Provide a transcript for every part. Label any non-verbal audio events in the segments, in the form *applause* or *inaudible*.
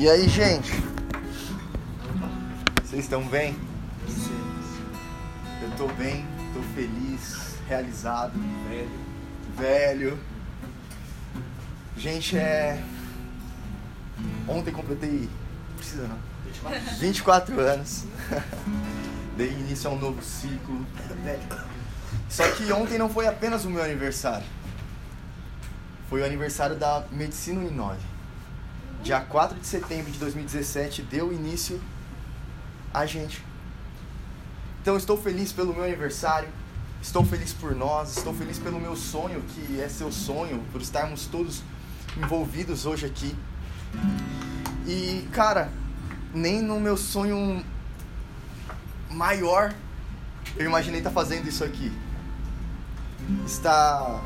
E aí, gente? Vocês estão bem? Eu tô bem, tô feliz, realizado, velho. Velho. Gente, é. Ontem completei. Precisa não. 24 anos. *laughs* Dei início a um novo ciclo. Só que ontem não foi apenas o meu aniversário. Foi o aniversário da Medicina Uninove. Dia 4 de setembro de 2017 deu início a gente. Então estou feliz pelo meu aniversário, estou feliz por nós, estou feliz pelo meu sonho, que é seu sonho, por estarmos todos envolvidos hoje aqui. E, cara, nem no meu sonho maior eu imaginei estar fazendo isso aqui. Está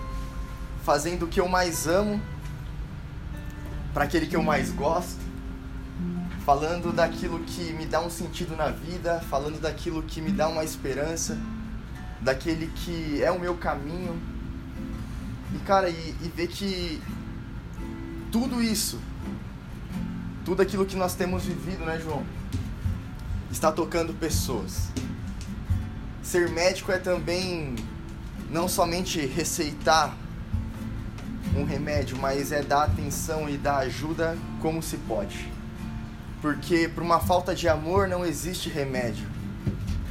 fazendo o que eu mais amo para aquele que eu mais gosto, falando daquilo que me dá um sentido na vida, falando daquilo que me dá uma esperança, daquele que é o meu caminho. E cara, e, e ver que tudo isso, tudo aquilo que nós temos vivido, né, João, está tocando pessoas. Ser médico é também não somente receitar um remédio, mas é dar atenção e dar ajuda como se pode. Porque por uma falta de amor não existe remédio.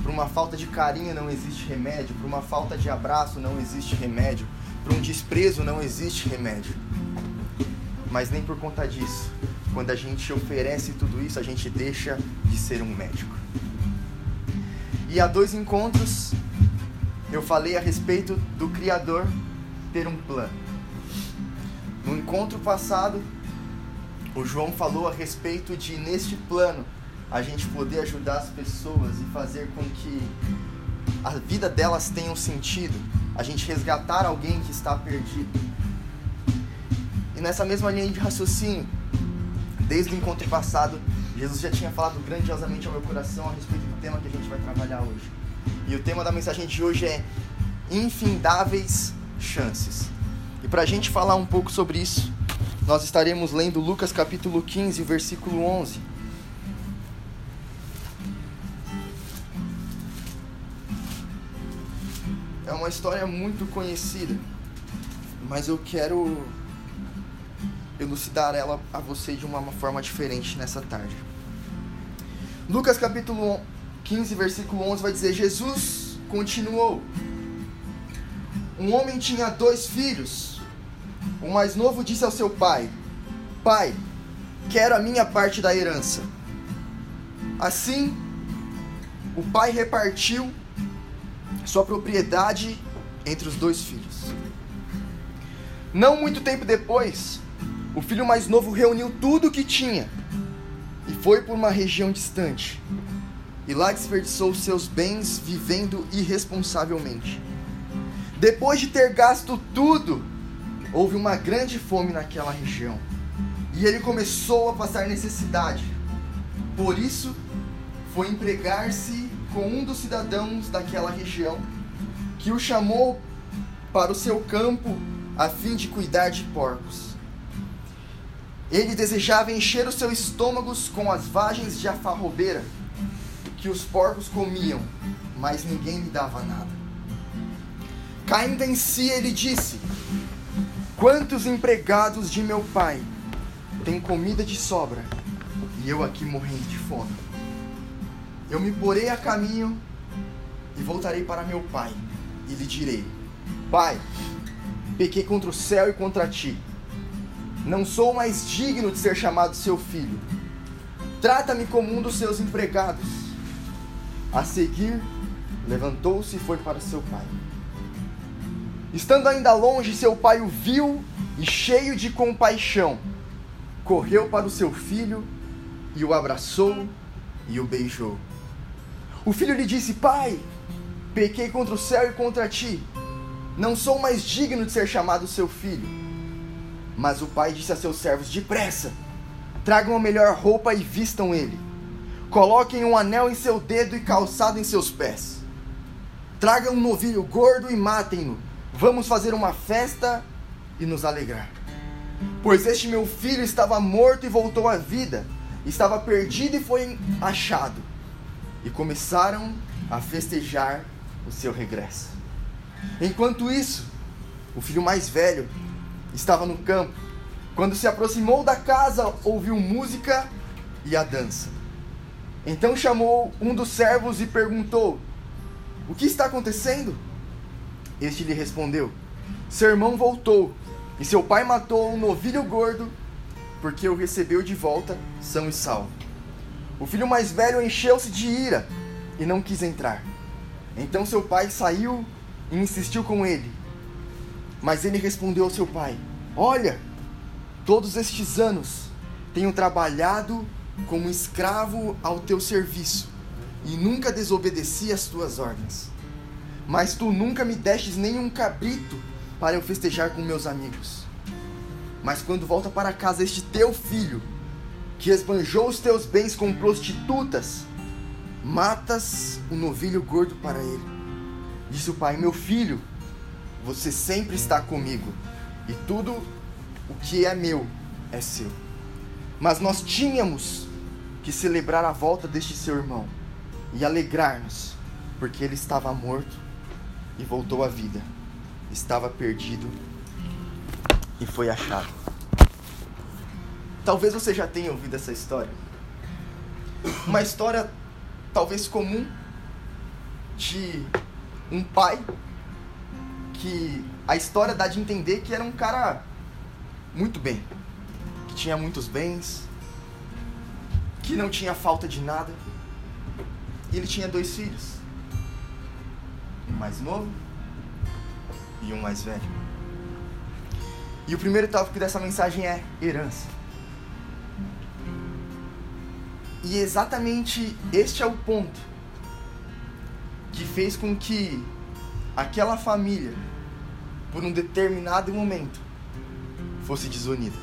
Por uma falta de carinho não existe remédio. Por uma falta de abraço não existe remédio. Por um desprezo não existe remédio. Mas nem por conta disso. Quando a gente oferece tudo isso, a gente deixa de ser um médico. E há dois encontros eu falei a respeito do Criador ter um plano. No encontro passado, o João falou a respeito de, neste plano, a gente poder ajudar as pessoas e fazer com que a vida delas tenha um sentido, a gente resgatar alguém que está perdido. E nessa mesma linha de raciocínio, desde o encontro passado, Jesus já tinha falado grandiosamente ao meu coração a respeito do tema que a gente vai trabalhar hoje. E o tema da mensagem de hoje é Infindáveis Chances. E para a gente falar um pouco sobre isso, nós estaremos lendo Lucas capítulo 15, versículo 11. É uma história muito conhecida, mas eu quero elucidar ela a você de uma forma diferente nessa tarde. Lucas capítulo 15, versículo 11 vai dizer: Jesus continuou. Um homem tinha dois filhos. O mais novo disse ao seu pai: Pai, quero a minha parte da herança. Assim, o pai repartiu sua propriedade entre os dois filhos. Não muito tempo depois, o filho mais novo reuniu tudo o que tinha e foi por uma região distante. E lá desperdiçou seus bens vivendo irresponsavelmente. Depois de ter gasto tudo, houve uma grande fome naquela região e ele começou a passar necessidade. Por isso, foi empregar-se com um dos cidadãos daquela região, que o chamou para o seu campo a fim de cuidar de porcos. Ele desejava encher os seus estômagos com as vagens de afarrobeira que os porcos comiam, mas ninguém lhe dava nada. Caindo em si, ele disse: Quantos empregados de meu pai têm comida de sobra e eu aqui morrendo de fome? Eu me porei a caminho e voltarei para meu pai e lhe direi: Pai, pequei contra o céu e contra ti. Não sou mais digno de ser chamado seu filho. Trata-me como um dos seus empregados. A seguir, levantou-se e foi para seu pai. Estando ainda longe, seu pai o viu e, cheio de compaixão, correu para o seu filho e o abraçou e o beijou. O filho lhe disse: Pai, pequei contra o céu e contra ti. Não sou mais digno de ser chamado seu filho. Mas o pai disse a seus servos: Depressa, tragam a melhor roupa e vistam ele. Coloquem um anel em seu dedo e calçado em seus pés. Tragam um novilho gordo e matem-no Vamos fazer uma festa e nos alegrar. Pois este meu filho estava morto e voltou à vida, estava perdido e foi achado. E começaram a festejar o seu regresso. Enquanto isso, o filho mais velho estava no campo. Quando se aproximou da casa, ouviu música e a dança. Então chamou um dos servos e perguntou: O que está acontecendo? Este lhe respondeu: Seu irmão voltou, e seu pai matou um novilho gordo, porque o recebeu de volta são e salvo. O filho mais velho encheu-se de ira e não quis entrar. Então seu pai saiu e insistiu com ele. Mas ele respondeu ao seu pai: Olha, todos estes anos tenho trabalhado como escravo ao teu serviço e nunca desobedeci às tuas ordens. Mas tu nunca me destes nenhum cabrito para eu festejar com meus amigos. Mas quando volta para casa este teu filho, que esbanjou os teus bens com prostitutas, matas o um novilho gordo para ele. Disse o pai: Meu filho, você sempre está comigo, e tudo o que é meu é seu. Mas nós tínhamos que celebrar a volta deste seu irmão e alegrar-nos, porque ele estava morto e voltou à vida, estava perdido e foi achado. Talvez você já tenha ouvido essa história. Uma história talvez comum de um pai que a história dá de entender que era um cara muito bem, que tinha muitos bens, que não tinha falta de nada. E ele tinha dois filhos. Um mais novo e um mais velho. E o primeiro tópico dessa mensagem é herança. E exatamente este é o ponto que fez com que aquela família, por um determinado momento, fosse desunida.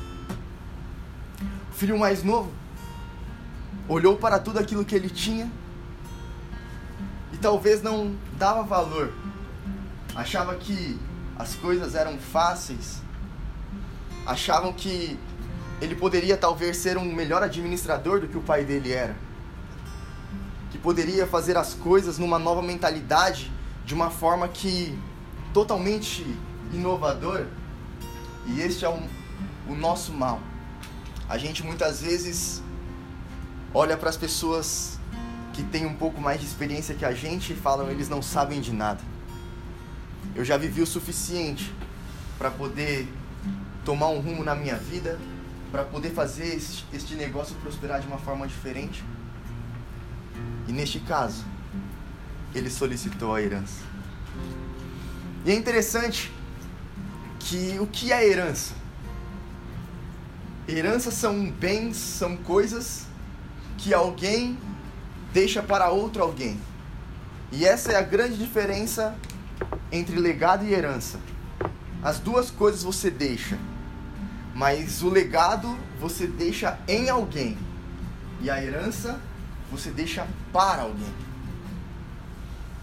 O filho mais novo olhou para tudo aquilo que ele tinha talvez não dava valor, achava que as coisas eram fáceis, achavam que ele poderia talvez ser um melhor administrador do que o pai dele era. Que poderia fazer as coisas numa nova mentalidade, de uma forma que totalmente inovadora. E este é um, o nosso mal. A gente muitas vezes olha para as pessoas que têm um pouco mais de experiência que a gente falam eles não sabem de nada. Eu já vivi o suficiente para poder tomar um rumo na minha vida, para poder fazer este, este negócio prosperar de uma forma diferente. E neste caso, ele solicitou a herança. E é interessante que o que é herança? Herança são bens, são coisas que alguém deixa para outro alguém. E essa é a grande diferença entre legado e herança. As duas coisas você deixa mas o legado você deixa em alguém. E a herança você deixa para alguém.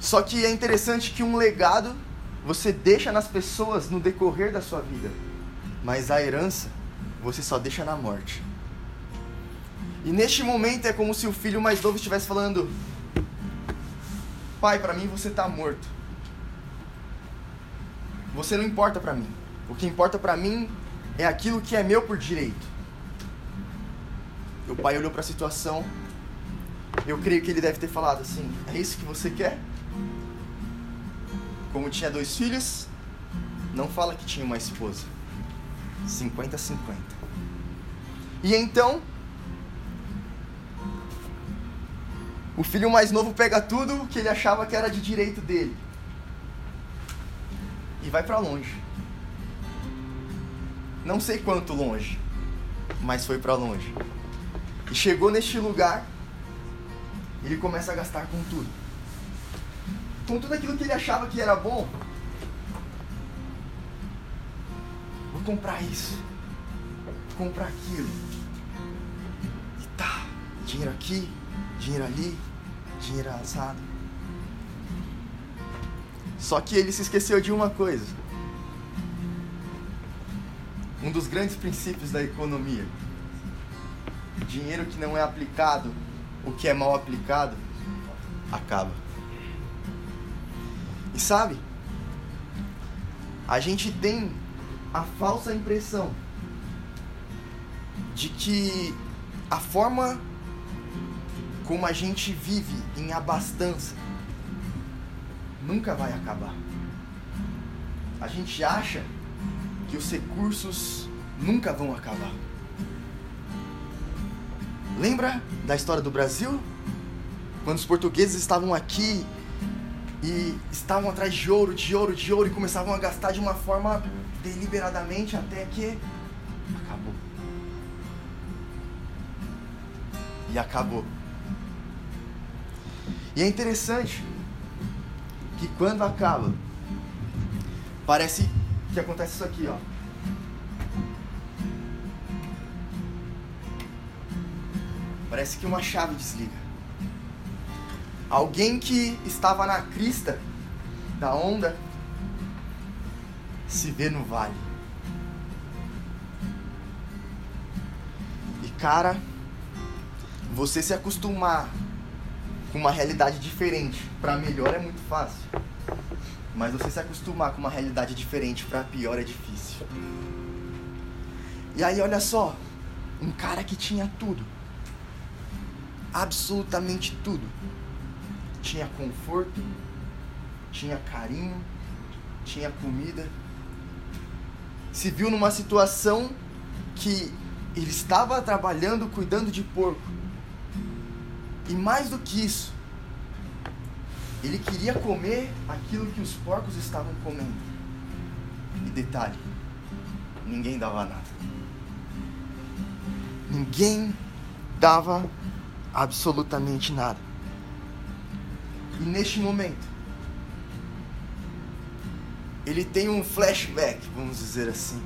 Só que é interessante que um legado você deixa nas pessoas no decorrer da sua vida. Mas a herança você só deixa na morte. E neste momento é como se o filho mais novo estivesse falando: Pai, para mim você está morto. Você não importa para mim. O que importa para mim é aquilo que é meu por direito. O pai olhou para a situação. Eu creio que ele deve ter falado assim: É isso que você quer? Como tinha dois filhos, não fala que tinha uma esposa. 50-50. E então, o filho mais novo pega tudo que ele achava que era de direito dele e vai para longe. Não sei quanto longe, mas foi para longe. E chegou neste lugar, ele começa a gastar com tudo. Com tudo aquilo que ele achava que era bom. Vou comprar isso. Vou comprar aquilo. E tá, dinheiro aqui, dinheiro ali, dinheiro assado. Só que ele se esqueceu de uma coisa um dos grandes princípios da economia. dinheiro que não é aplicado, o que é mal aplicado, acaba. E sabe, a gente tem a falsa impressão de que a forma como a gente vive em abastança nunca vai acabar. A gente acha que os recursos nunca vão acabar. Lembra da história do Brasil? Quando os portugueses estavam aqui e estavam atrás de ouro, de ouro, de ouro e começavam a gastar de uma forma deliberadamente até que acabou. E acabou. E é interessante que quando acaba, parece que acontece isso aqui, ó. Parece que uma chave desliga. Alguém que estava na crista da onda se vê no vale. E cara, você se acostumar com uma realidade diferente para melhor é muito fácil. Mas você se acostumar com uma realidade diferente para pior é difícil. E aí olha só, um cara que tinha tudo. Absolutamente tudo. Tinha conforto, tinha carinho, tinha comida. Se viu numa situação que ele estava trabalhando cuidando de porco e mais do que isso, ele queria comer aquilo que os porcos estavam comendo. E detalhe, ninguém dava nada. Ninguém dava absolutamente nada. E neste momento, ele tem um flashback, vamos dizer assim.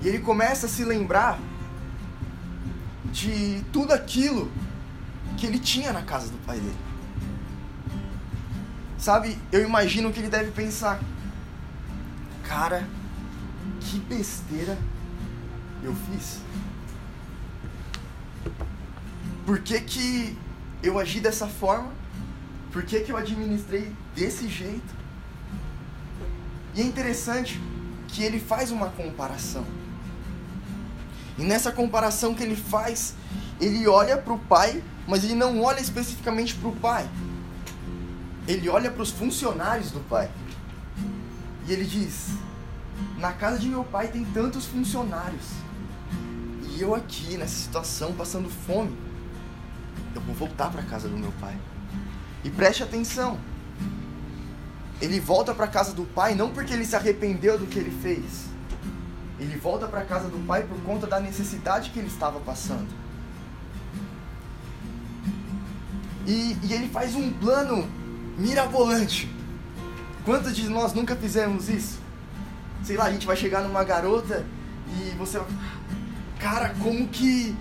E ele começa a se lembrar de tudo aquilo que ele tinha na casa do pai dele. Sabe, eu imagino que ele deve pensar: cara, que besteira eu fiz. Por que, que eu agi dessa forma? Por que, que eu administrei desse jeito? E é interessante que ele faz uma comparação. E nessa comparação que ele faz, ele olha para o pai mas ele não olha especificamente para o pai. Ele olha para os funcionários do pai. E ele diz: Na casa de meu pai tem tantos funcionários. E eu aqui nessa situação passando fome. Eu vou voltar para a casa do meu pai. E preste atenção. Ele volta para a casa do pai não porque ele se arrependeu do que ele fez. Ele volta para a casa do pai por conta da necessidade que ele estava passando. E, e ele faz um plano mirabolante. Quantos de nós nunca fizemos isso? Sei lá, a gente vai chegar numa garota e você vai. Cara, como que.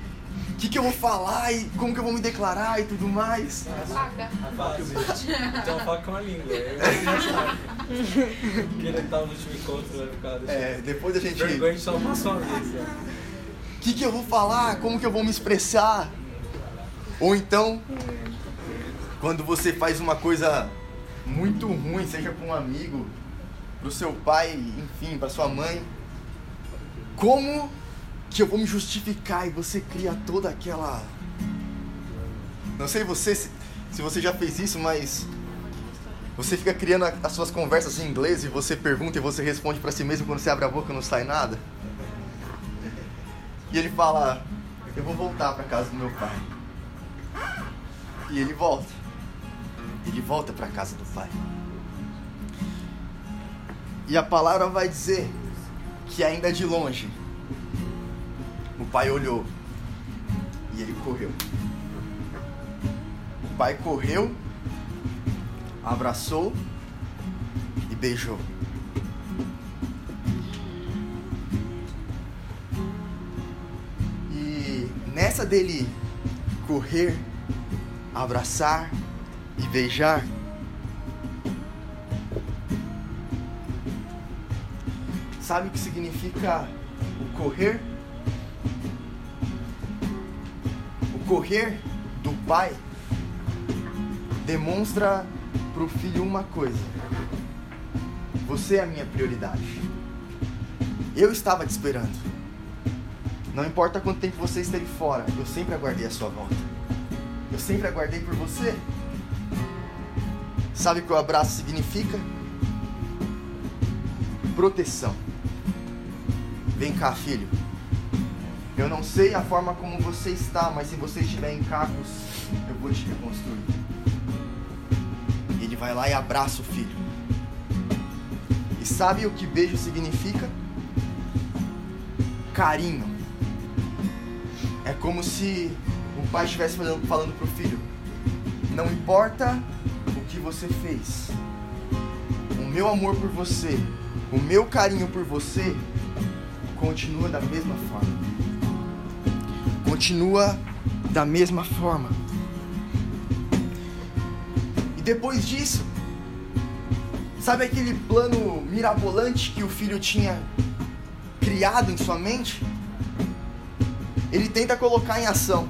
O que, que eu vou falar e como que eu vou me declarar e tudo mais? A faca. A faca, Tem uma faca com a língua. Porque ele tava no último encontro, vai ficar. É, depois a gente. Vergonha a gente só passou uma vez. O que, que eu vou falar? Como que eu vou me expressar? Ou então, quando você faz uma coisa muito ruim, seja para um amigo, para o seu pai, enfim, para sua mãe, como que eu vou me justificar e você cria toda aquela. Não sei você se, se você já fez isso, mas você fica criando as suas conversas em inglês e você pergunta e você responde para si mesmo quando você abre a boca não sai nada. E ele fala: Eu vou voltar para casa do meu pai. E ele volta ele volta para a casa do pai. E a palavra vai dizer que ainda de longe o pai olhou e ele correu. O pai correu, abraçou e beijou. E nessa dele correr, abraçar e beijar. Sabe o que significa o correr? socorrer do pai demonstra para o filho uma coisa: você é a minha prioridade. Eu estava te esperando. Não importa quanto tempo você esteve fora, eu sempre aguardei a sua volta. Eu sempre aguardei por você. Sabe o que o abraço significa? Proteção. Vem cá, filho. Eu não sei a forma como você está, mas se você estiver em cacos, eu vou te reconstruir. Ele vai lá e abraça o filho. E sabe o que beijo significa? Carinho. É como se o pai estivesse falando, falando pro filho: Não importa que você fez, o meu amor por você, o meu carinho por você continua da mesma forma continua da mesma forma. E depois disso, sabe aquele plano mirabolante que o filho tinha criado em sua mente? Ele tenta colocar em ação.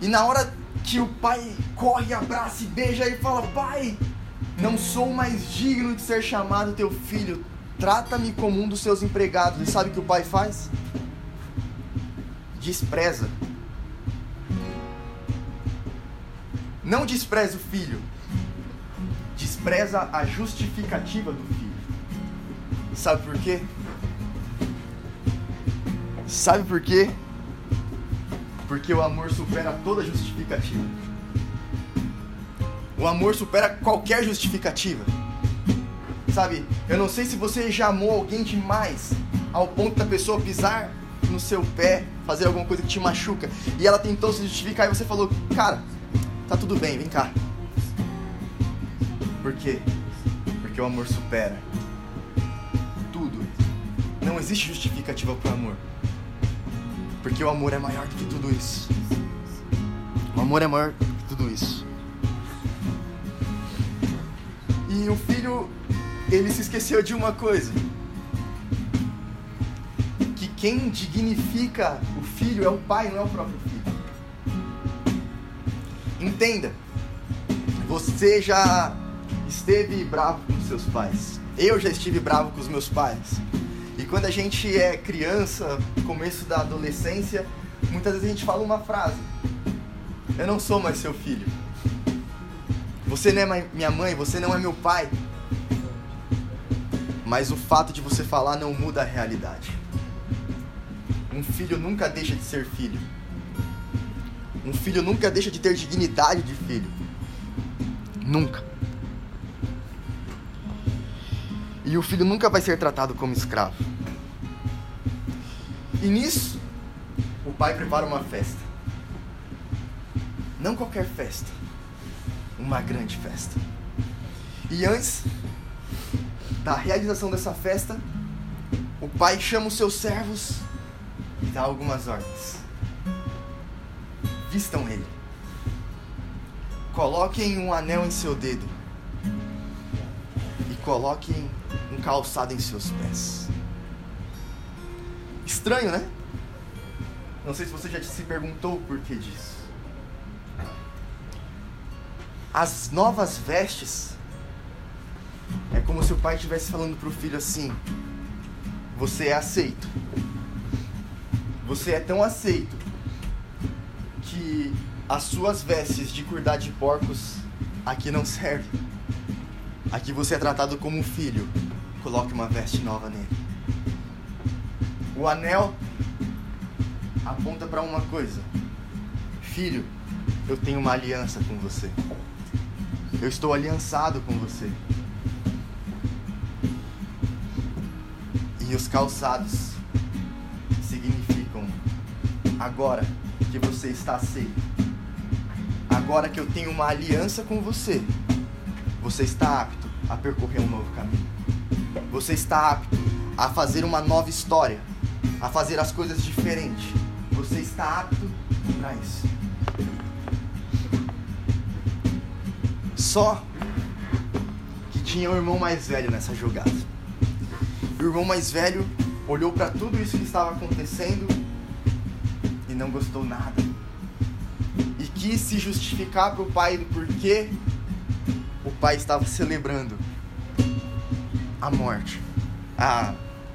E na hora que o pai corre, abraça e beija e fala: Pai, não sou mais digno de ser chamado teu filho. Trata-me como um dos seus empregados. E sabe o que o pai faz? despreza. Não despreza o filho, despreza a justificativa do filho. Sabe por quê? Sabe por quê? Porque o amor supera toda justificativa. O amor supera qualquer justificativa. Sabe, eu não sei se você já amou alguém demais ao ponto da pessoa pisar no seu pé, fazer alguma coisa que te machuca, e ela tentou se justificar e você falou, cara, tá tudo bem, vem cá. Por quê? Porque o amor supera tudo. Não existe justificativa pro amor. Porque o amor é maior do que tudo isso. O amor é maior do que tudo isso. E o filho, ele se esqueceu de uma coisa quem dignifica o filho é o pai, não é o próprio filho. Entenda, você já esteve bravo com seus pais. Eu já estive bravo com os meus pais. E quando a gente é criança, começo da adolescência, muitas vezes a gente fala uma frase: Eu não sou mais seu filho. Você não é minha mãe, você não é meu pai. Mas o fato de você falar não muda a realidade. Um filho nunca deixa de ser filho. Um filho nunca deixa de ter dignidade de filho. Nunca. E o filho nunca vai ser tratado como escravo. E nisso, o pai prepara uma festa. Não qualquer festa, uma grande festa. E antes da realização dessa festa, o pai chama os seus servos e dá algumas ordens. Vistam ele. Coloquem um anel em seu dedo. E coloquem um calçado em seus pés. Estranho, né? Não sei se você já se perguntou o porquê disso. As novas vestes é como se o pai estivesse falando para o filho assim: Você é aceito você é tão aceito que as suas vestes de cuidar de porcos aqui não servem. Aqui você é tratado como um filho. Coloque uma veste nova nele. O anel aponta para uma coisa. Filho, eu tenho uma aliança com você. Eu estou aliançado com você. E os calçados agora que você está aceito, agora que eu tenho uma aliança com você, você está apto a percorrer um novo caminho. Você está apto a fazer uma nova história, a fazer as coisas diferentes. Você está apto para isso. Só que tinha um irmão mais velho nessa jogada. O irmão mais velho olhou para tudo isso que estava acontecendo e não gostou nada. E quis se justificar para o pai do porquê o pai estava celebrando a morte, a,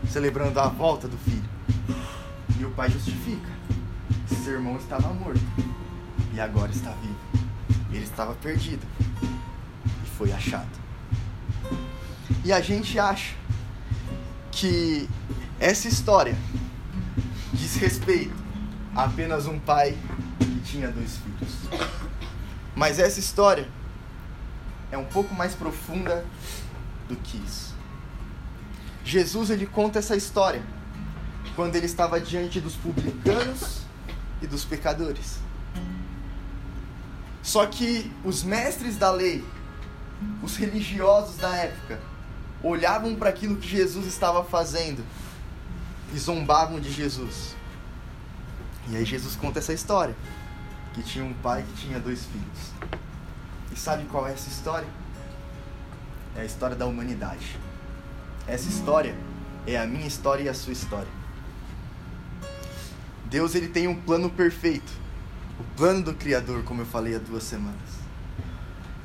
celebrando a volta do filho. E o pai justifica: seu irmão estava morto e agora está vivo. Ele estava perdido foi achado. E a gente acha que essa história diz respeito a apenas um pai que tinha dois filhos. Mas essa história é um pouco mais profunda do que isso. Jesus ele conta essa história quando ele estava diante dos publicanos e dos pecadores. Só que os mestres da lei, os religiosos da época, olhavam para aquilo que Jesus estava fazendo e zombavam de Jesus. E aí Jesus conta essa história, que tinha um pai que tinha dois filhos. E sabe qual é essa história? É a história da humanidade. Essa história é a minha história e a sua história. Deus ele tem um plano perfeito. O plano do Criador, como eu falei há duas semanas.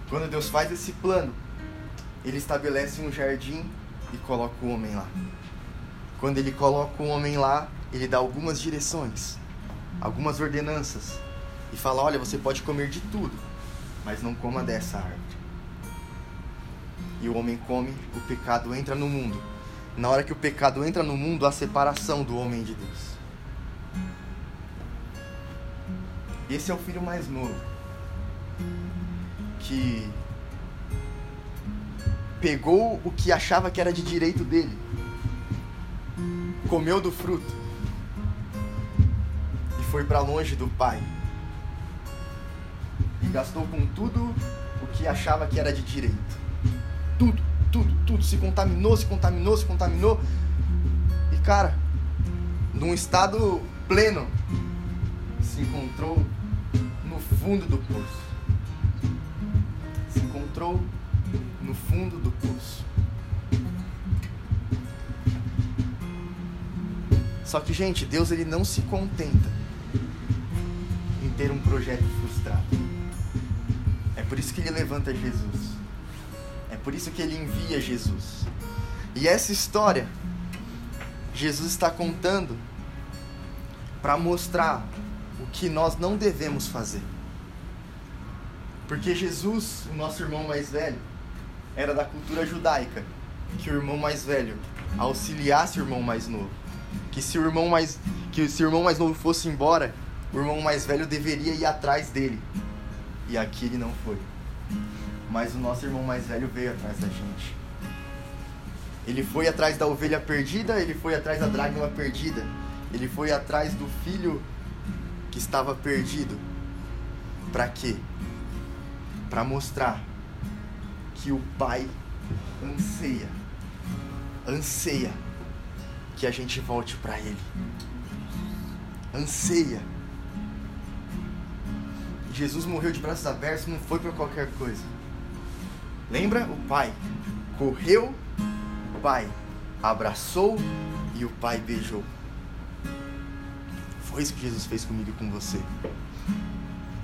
Quando Deus faz esse plano, ele estabelece um jardim e coloca o homem lá. Quando ele coloca o homem lá, ele dá algumas direções, algumas ordenanças e fala: Olha, você pode comer de tudo, mas não coma dessa árvore. E o homem come, o pecado entra no mundo. Na hora que o pecado entra no mundo, há separação do homem de Deus. Esse é o filho mais novo que pegou o que achava que era de direito dele, comeu do fruto e foi para longe do pai. E gastou com tudo o que achava que era de direito. Tudo, tudo, tudo. Se contaminou, se contaminou, se contaminou. E cara, num estado pleno, se encontrou no fundo do poço. Se encontrou no fundo do poço. Só que, gente, Deus ele não se contenta em ter um projeto frustrado. É por isso que ele levanta Jesus. É por isso que ele envia Jesus. E essa história Jesus está contando para mostrar o que nós não devemos fazer. Porque Jesus, o nosso irmão mais velho, era da cultura judaica, que o irmão mais velho auxiliasse o irmão mais novo. Que se o irmão mais que se o irmão mais novo fosse embora, o irmão mais velho deveria ir atrás dele. E aqui ele não foi. Mas o nosso irmão mais velho veio atrás da gente. Ele foi atrás da ovelha perdida, ele foi atrás da dracma perdida. Ele foi atrás do filho que estava perdido. Para quê? Para mostrar que o Pai anseia, anseia que a gente volte para Ele. Anseia. Jesus morreu de braços abertos, não foi para qualquer coisa. Lembra? O Pai correu, o Pai abraçou e o Pai beijou. Foi isso que Jesus fez comigo e com você.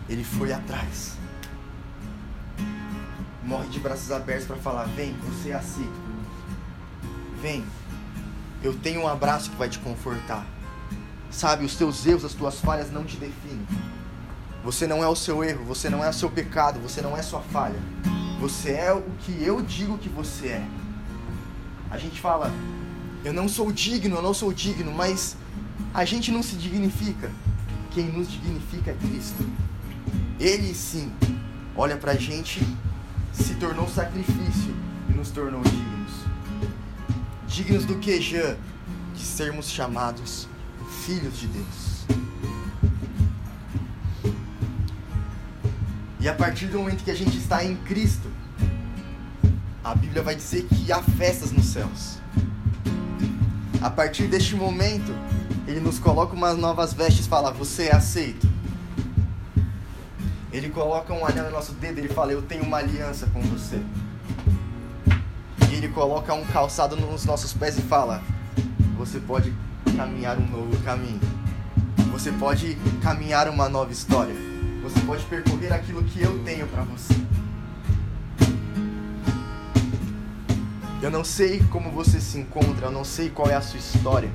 Ele foi atrás morre de braços abertos para falar: vem, você é mim. Vem, eu tenho um abraço que vai te confortar. Sabe, os teus erros, as tuas falhas não te definem. Você não é o seu erro, você não é o seu pecado, você não é sua falha. Você é o que eu digo que você é. A gente fala, eu não sou digno, eu não sou digno, mas a gente não se dignifica. Quem nos dignifica é Cristo. Ele sim olha pra gente se tornou sacrifício e nos tornou dignos. Dignos do que, Jean? De sermos chamados filhos de Deus. E a partir do momento que a gente está em Cristo, a Bíblia vai dizer que há festas nos céus. A partir deste momento, ele nos coloca umas novas vestes e fala: Você é aceito. Ele coloca um anel no nosso dedo, ele fala: Eu tenho uma aliança com você. E ele coloca um calçado nos nossos pés e fala: Você pode caminhar um novo caminho. Você pode caminhar uma nova história. Você pode percorrer aquilo que eu tenho para você. Eu não sei como você se encontra, eu não sei qual é a sua história.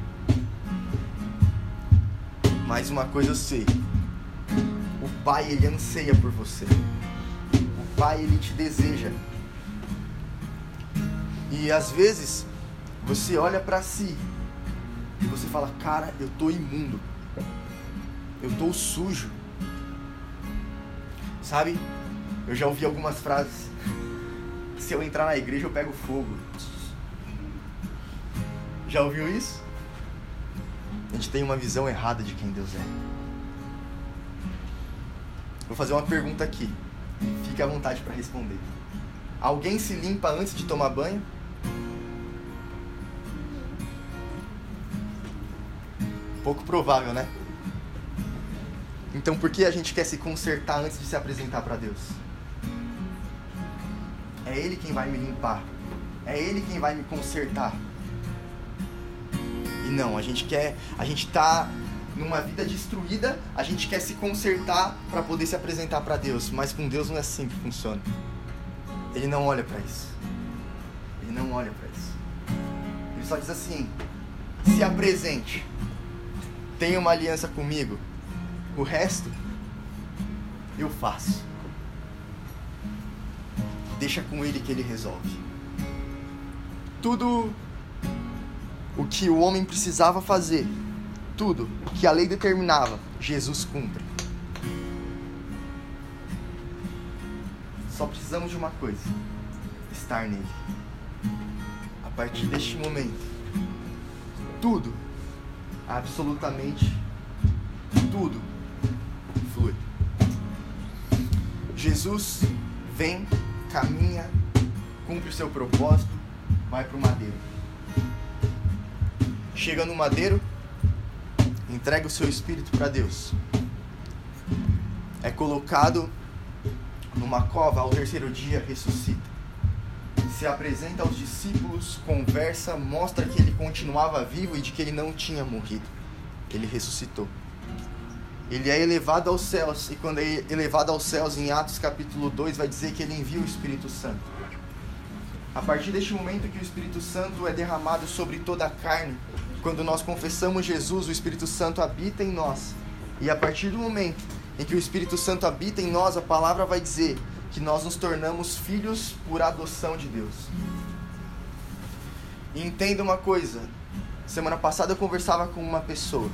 Mas uma coisa eu sei. Pai, ele anseia por você. O Pai, ele te deseja. E às vezes você olha para si e você fala: "Cara, eu tô imundo. Eu tô sujo". Sabe? Eu já ouvi algumas frases. *laughs* Se eu entrar na igreja, eu pego fogo. Já ouviu isso? A gente tem uma visão errada de quem Deus é. Vou fazer uma pergunta aqui. Fique à vontade para responder. Alguém se limpa antes de tomar banho? Pouco provável, né? Então por que a gente quer se consertar antes de se apresentar para Deus? É Ele quem vai me limpar. É Ele quem vai me consertar. E não, a gente quer, a gente tá numa vida destruída, a gente quer se consertar para poder se apresentar para Deus, mas com Deus não é assim que funciona. Ele não olha para isso. Ele não olha para isso. Ele só diz assim: se apresente. Tenha uma aliança comigo. O resto eu faço. Deixa com ele que ele resolve. Tudo o que o homem precisava fazer, tudo que a lei determinava, Jesus cumpre. Só precisamos de uma coisa: estar nele. A partir deste momento, tudo, absolutamente tudo, flui. Jesus vem, caminha, cumpre o seu propósito, vai para o madeiro. Chega no madeiro, entrega o seu espírito para Deus. É colocado numa cova, ao terceiro dia ressuscita. Se apresenta aos discípulos, conversa, mostra que ele continuava vivo e de que ele não tinha morrido. Ele ressuscitou. Ele é elevado aos céus, e quando é elevado aos céus, em Atos capítulo 2, vai dizer que ele envia o Espírito Santo. A partir deste momento que o Espírito Santo é derramado sobre toda a carne, quando nós confessamos Jesus, o Espírito Santo habita em nós. E a partir do momento em que o Espírito Santo habita em nós, a palavra vai dizer que nós nos tornamos filhos por adoção de Deus. E entenda uma coisa: semana passada eu conversava com uma pessoa.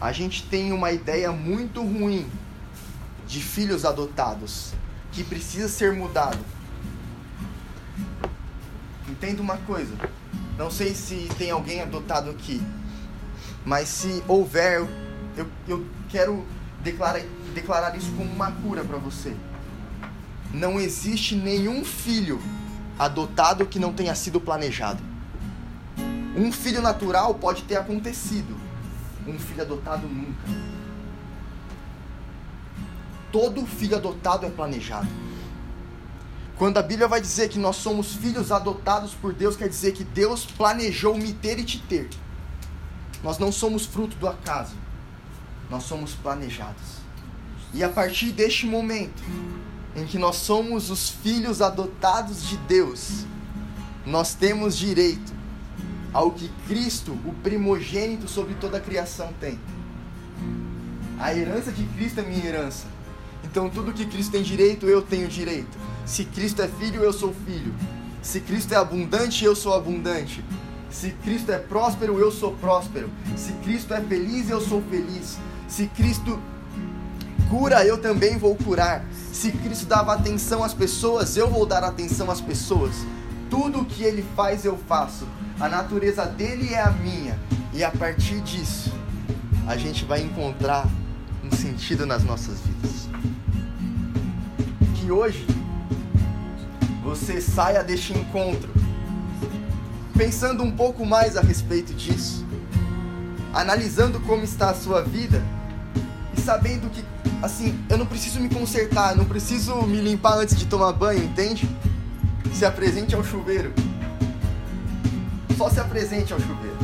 A gente tem uma ideia muito ruim de filhos adotados que precisa ser mudado. Entenda uma coisa: não sei se tem alguém adotado aqui, mas se houver, eu, eu quero declarar, declarar isso como uma cura para você. Não existe nenhum filho adotado que não tenha sido planejado. Um filho natural pode ter acontecido, um filho adotado nunca. Todo filho adotado é planejado. Quando a Bíblia vai dizer que nós somos filhos adotados por Deus, quer dizer que Deus planejou me ter e te ter. Nós não somos fruto do acaso, nós somos planejados. E a partir deste momento, em que nós somos os filhos adotados de Deus, nós temos direito ao que Cristo, o primogênito sobre toda a criação, tem. A herança de Cristo é minha herança. Então tudo que Cristo tem direito, eu tenho direito. Se Cristo é filho, eu sou filho. Se Cristo é abundante, eu sou abundante. Se Cristo é próspero, eu sou próspero. Se Cristo é feliz, eu sou feliz. Se Cristo cura, eu também vou curar. Se Cristo dava atenção às pessoas, eu vou dar atenção às pessoas. Tudo o que ele faz, eu faço. A natureza dele é a minha. E a partir disso, a gente vai encontrar um sentido nas nossas vidas. Que hoje você saia deste encontro pensando um pouco mais a respeito disso, analisando como está a sua vida e sabendo que, assim, eu não preciso me consertar, não preciso me limpar antes de tomar banho, entende? Se apresente ao chuveiro. Só se apresente ao chuveiro.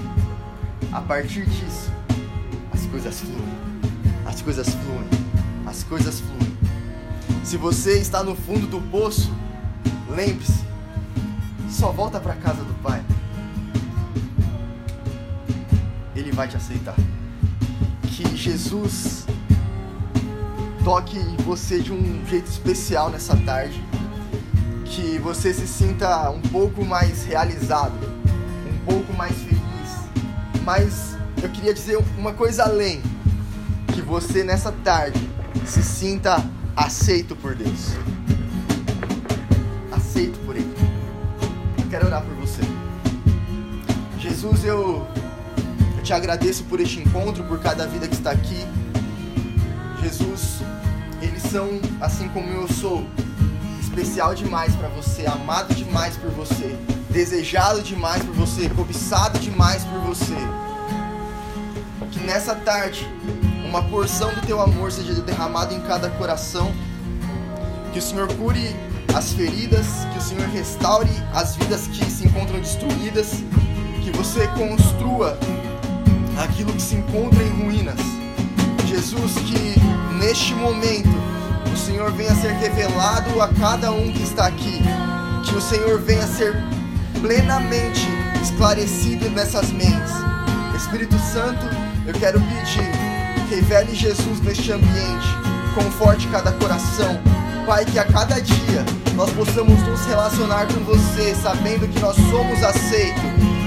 A partir disso, as coisas fluem. As coisas fluem. As coisas fluem. Se você está no fundo do poço, lembre-se, só volta para casa do Pai. Ele vai te aceitar. Que Jesus toque você de um jeito especial nessa tarde. Que você se sinta um pouco mais realizado, um pouco mais feliz. Mas eu queria dizer uma coisa além. Que você nessa tarde se sinta aceito por Deus. Quero orar por você. Jesus, eu, eu te agradeço por este encontro, por cada vida que está aqui. Jesus, eles são assim como eu sou, especial demais para você, amado demais por você, desejado demais por você, cobiçado demais por você. Que nessa tarde uma porção do teu amor seja derramada em cada coração. Que o Senhor cure as feridas, que o Senhor restaure as vidas que se encontram destruídas, que você construa aquilo que se encontra em ruínas. Jesus, que neste momento o Senhor venha ser revelado a cada um que está aqui, que o Senhor venha ser plenamente esclarecido nessas mentes. Espírito Santo, eu quero pedir, revele Jesus neste ambiente, conforte cada coração. Pai, que a cada dia nós possamos nos relacionar com você, sabendo que nós somos aceitos,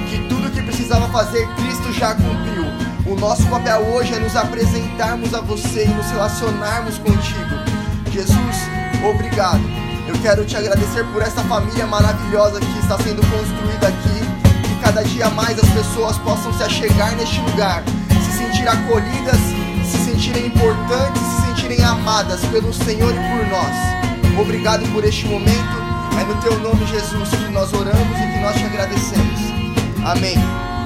que tudo que precisava fazer, Cristo já cumpriu. O nosso papel hoje é nos apresentarmos a você e nos relacionarmos contigo. Jesus, obrigado. Eu quero te agradecer por essa família maravilhosa que está sendo construída aqui. Que cada dia mais as pessoas possam se achegar neste lugar, se sentir acolhidas, se sentirem importantes, sentirem amadas pelo Senhor e por nós. Obrigado por este momento. É no teu nome, Jesus, que nós oramos e que nós te agradecemos. Amém.